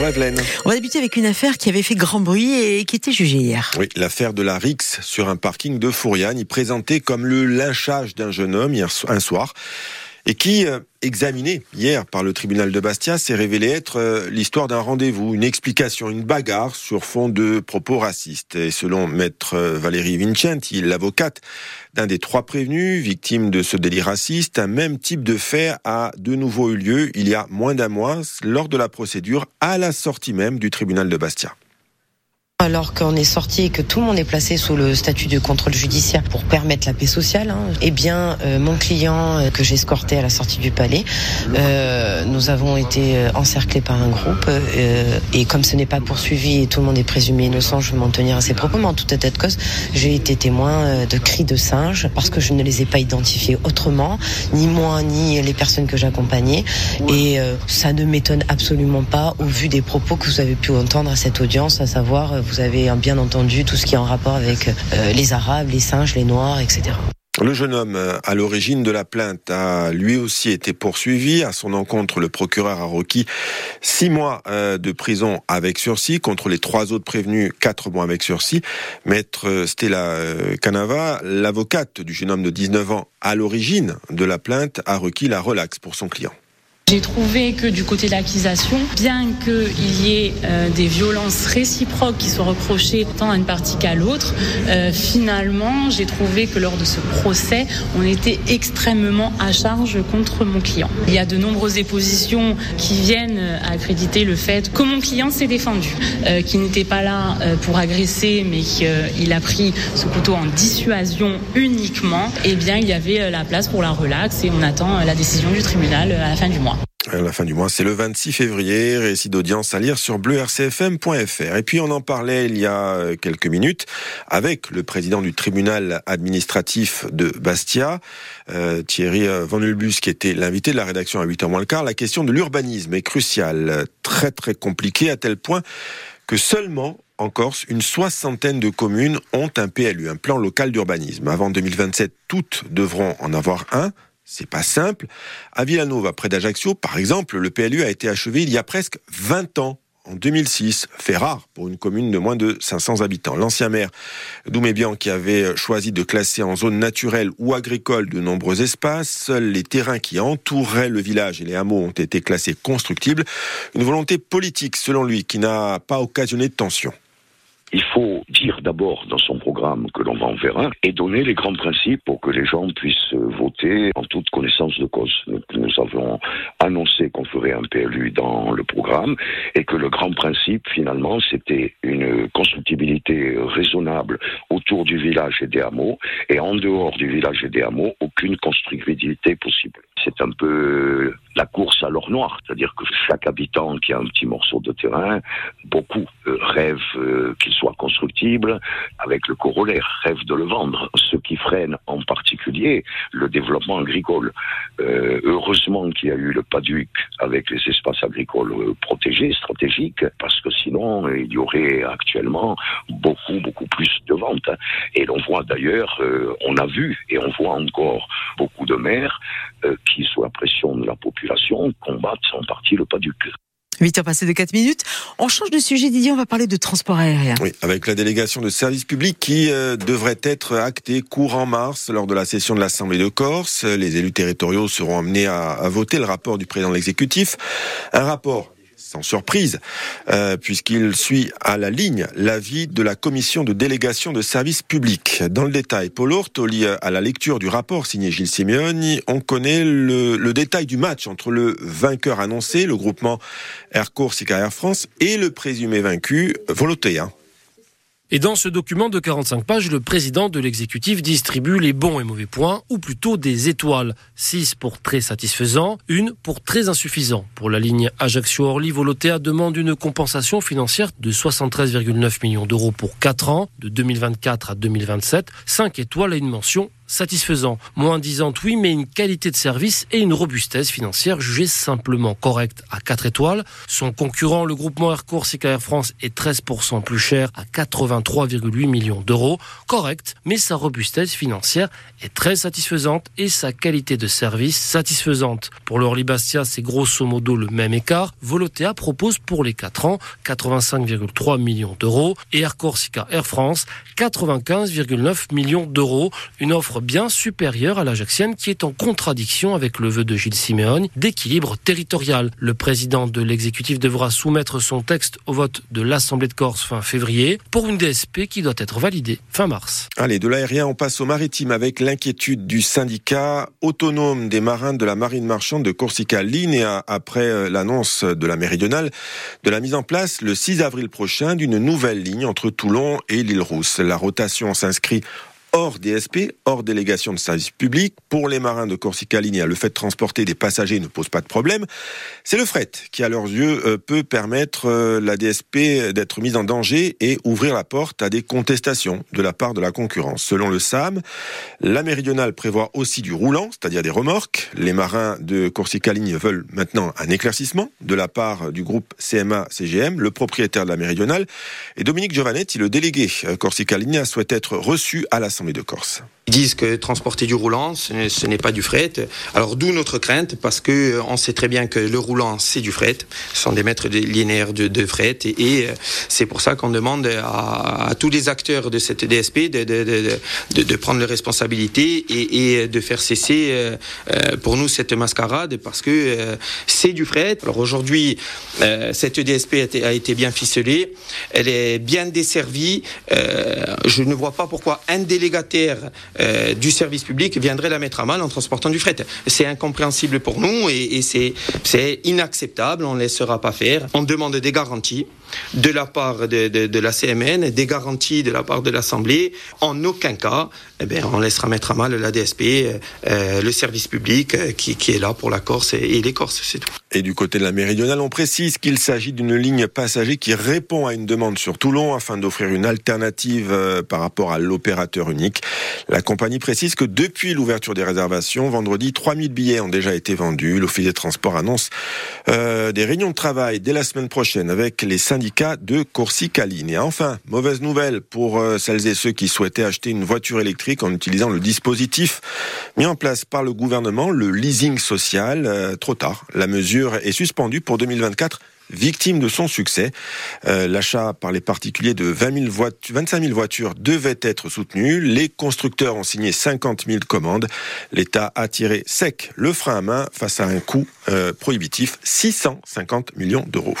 On va débuter avec une affaire qui avait fait grand bruit et qui était jugée hier. Oui, l'affaire de la Rix sur un parking de Fouriane, présenté comme le lynchage d'un jeune homme hier un soir et qui, euh, examiné hier par le tribunal de Bastia, s'est révélé être euh, l'histoire d'un rendez-vous, une explication, une bagarre sur fond de propos racistes. Et selon maître euh, Valérie Vincenti, l'avocate d'un des trois prévenus, victime de ce délit raciste, un même type de fait a de nouveau eu lieu il y a moins d'un mois lors de la procédure à la sortie même du tribunal de Bastia. Alors qu'on est sorti et que tout le monde est placé sous le statut de contrôle judiciaire pour permettre la paix sociale, hein, eh bien, euh, mon client euh, que j'ai escorté à la sortie du palais, euh, nous avons été euh, encerclés par un groupe euh, et comme ce n'est pas poursuivi et tout le monde est présumé innocent, je vais m'en tenir à ces propos. Mais en toute état de cause, j'ai été témoin de cris de singes parce que je ne les ai pas identifiés autrement, ni moi ni les personnes que j'accompagnais. Et ça ne m'étonne absolument pas au vu des propos que vous avez pu entendre à cette audience, à savoir vous avez bien entendu tout ce qui est en rapport avec euh, les Arabes, les singes, les Noirs, etc. Le jeune homme euh, à l'origine de la plainte a lui aussi été poursuivi. À son encontre, le procureur a requis six mois euh, de prison avec sursis contre les trois autres prévenus, quatre mois avec sursis. Maître Stella Canava, l'avocate du jeune homme de 19 ans à l'origine de la plainte, a requis la relaxe pour son client. J'ai trouvé que du côté de l'accusation, bien qu'il y ait euh, des violences réciproques qui soient reprochées tant à une partie qu'à l'autre, euh, finalement, j'ai trouvé que lors de ce procès, on était extrêmement à charge contre mon client. Il y a de nombreuses dépositions qui viennent accréditer le fait que mon client s'est défendu, euh, qu'il n'était pas là euh, pour agresser, mais qu'il a pris ce couteau en dissuasion uniquement. Eh bien, il y avait euh, la place pour la relaxe et on attend la décision du tribunal à la fin du mois. La fin du mois, c'est le 26 février, récit d'audience à lire sur bleurcfm.fr. Et puis on en parlait il y a euh, quelques minutes avec le président du tribunal administratif de Bastia, euh, Thierry euh, Van Ulbus, qui était l'invité de la rédaction à 8h moins le quart. La question de l'urbanisme est cruciale, très très compliquée à tel point que seulement en Corse, une soixantaine de communes ont un PLU, un plan local d'urbanisme. Avant 2027, toutes devront en avoir un. C'est pas simple. À Villanova, près d'Ajaccio, par exemple, le PLU a été achevé il y a presque 20 ans en 2006, fait rare pour une commune de moins de 500 habitants. L'ancien maire Doumébian qui avait choisi de classer en zone naturelle ou agricole de nombreux espaces, seuls les terrains qui entouraient le village et les hameaux ont été classés constructibles. Une volonté politique, selon lui, qui n'a pas occasionné de tension. Il faut dire d'abord dans son que l'on va en faire un et donner les grands principes pour que les gens puissent voter en toute connaissance de cause. Nous, avons annoncé qu'on ferait un PLU dans le programme et que le grand principe finalement c'était une constructibilité raisonnable autour du village et des hameaux et en dehors du village et des hameaux aucune constructibilité possible. C'est un peu à l'or noir, c'est-à-dire que chaque habitant qui a un petit morceau de terrain, beaucoup euh, rêvent euh, qu'il soit constructible, avec le corollaire, rêve de le vendre, ce qui freine en particulier le développement agricole. Euh, heureusement qu'il y a eu le PADUC avec les espaces agricoles protégés, stratégiques, parce que sinon il y aurait actuellement beaucoup, beaucoup plus de ventes. Et l'on voit d'ailleurs, on a vu et on voit encore beaucoup de maires qui, sous la pression de la population, combattent en partie le PADUC. 8 heures passées de 4 minutes. On change de sujet, Didier, on va parler de transport aérien. Oui, avec la délégation de service public qui euh, devrait être actée courant mars lors de la session de l'Assemblée de Corse. Les élus territoriaux seront amenés à, à voter le rapport du président de l'exécutif. Un rapport sans surprise, euh, puisqu'il suit à la ligne l'avis de la commission de délégation de services publics. Dans le détail, Paul Ortoli, à la lecture du rapport signé Gilles Simeoni, on connaît le, le, détail du match entre le vainqueur annoncé, le groupement Air Corse et Air France, et le présumé vaincu, Volotea. Et dans ce document de 45 pages, le président de l'exécutif distribue les bons et mauvais points, ou plutôt des étoiles. 6 pour très satisfaisant, une pour très insuffisant. Pour la ligne Ajaccio-Orly, Volotea demande une compensation financière de 73,9 millions d'euros pour 4 ans, de 2024 à 2027. 5 étoiles et une mention satisfaisant. Moins disante, oui, mais une qualité de service et une robustesse financière jugée simplement correcte à 4 étoiles. Son concurrent, le groupement Air Corsica Air France, est 13% plus cher à 83,8 millions d'euros. Correct, mais sa robustesse financière est très satisfaisante et sa qualité de service satisfaisante. Pour l'Orly Bastia, c'est grosso modo le même écart. Volotea propose pour les 4 ans 85,3 millions d'euros et Air Corsica Air France 95,9 millions d'euros. Une offre bien supérieure à l'Ajaxienne qui est en contradiction avec le vœu de Gilles Siméon d'équilibre territorial. Le président de l'exécutif devra soumettre son texte au vote de l'Assemblée de Corse fin février pour une DSP qui doit être validée fin mars. Allez, de l'aérien, on passe au maritime avec l'inquiétude du syndicat autonome des marins de la marine marchande de Corsica Linea après euh, l'annonce de la méridionale de la mise en place le 6 avril prochain d'une nouvelle ligne entre Toulon et l'île Rousse. La rotation s'inscrit hors DSP, hors délégation de service public. Pour les marins de Corsica Linea, le fait de transporter des passagers ne pose pas de problème. C'est le fret qui, à leurs yeux, euh, peut permettre euh, la DSP d'être mise en danger et ouvrir la porte à des contestations de la part de la concurrence. Selon le SAM, la méridionale prévoit aussi du roulant, c'est-à-dire des remorques. Les marins de Corsica Linea veulent maintenant un éclaircissement de la part du groupe CMA-CGM, le propriétaire de la méridionale. Et Dominique Giovanetti, le délégué euh, Corsica Linea, souhaite être reçu à l'Assemblée de Corse. Ils disent que transporter du roulant, ce n'est pas du fret. Alors d'où notre crainte, parce que euh, on sait très bien que le roulant, c'est du fret. Ce sont des mètres linéaires de, fret. Et, euh, c'est pour ça qu'on demande à, tous les acteurs de cette DSP de, prendre leurs responsabilités et, et, de faire cesser euh, pour nous cette mascarade, parce que c'est du fret. Alors aujourd'hui, cette DSP a été, a été, bien ficelée. Elle est bien desservie. je ne vois pas pourquoi un délégataire euh, du service public viendrait la mettre à mal en transportant du fret. C'est incompréhensible pour nous et, et c'est inacceptable. On ne laissera pas faire. On demande des garanties de la part de, de, de, la CMN, des garanties de la part de l'Assemblée. En aucun cas, eh bien, on laissera mettre à mal la DSP, euh, le service public euh, qui, qui, est là pour la Corse et, et les Corses, c'est tout. Et du côté de la méridionale, on précise qu'il s'agit d'une ligne passager qui répond à une demande sur Toulon afin d'offrir une alternative euh, par rapport à l'opérateur unique. La compagnie précise que depuis l'ouverture des réservations, vendredi, 3000 billets ont déjà été vendus. L'Office des Transports annonce euh, des réunions de travail dès la semaine prochaine avec les syndicats de Corsica Ligne. Et enfin, mauvaise nouvelle pour euh, celles et ceux qui souhaitaient acheter une voiture électrique en utilisant le dispositif mis en place par le gouvernement, le leasing social. Euh, trop tard, la mesure est suspendue pour 2024 victime de son succès. Euh, L'achat par les particuliers de 20 000 voitures, 25 000 voitures devait être soutenu. Les constructeurs ont signé 50 000 commandes. L'État a tiré sec le frein à main face à un coût prohibitif, 650 millions d'euros.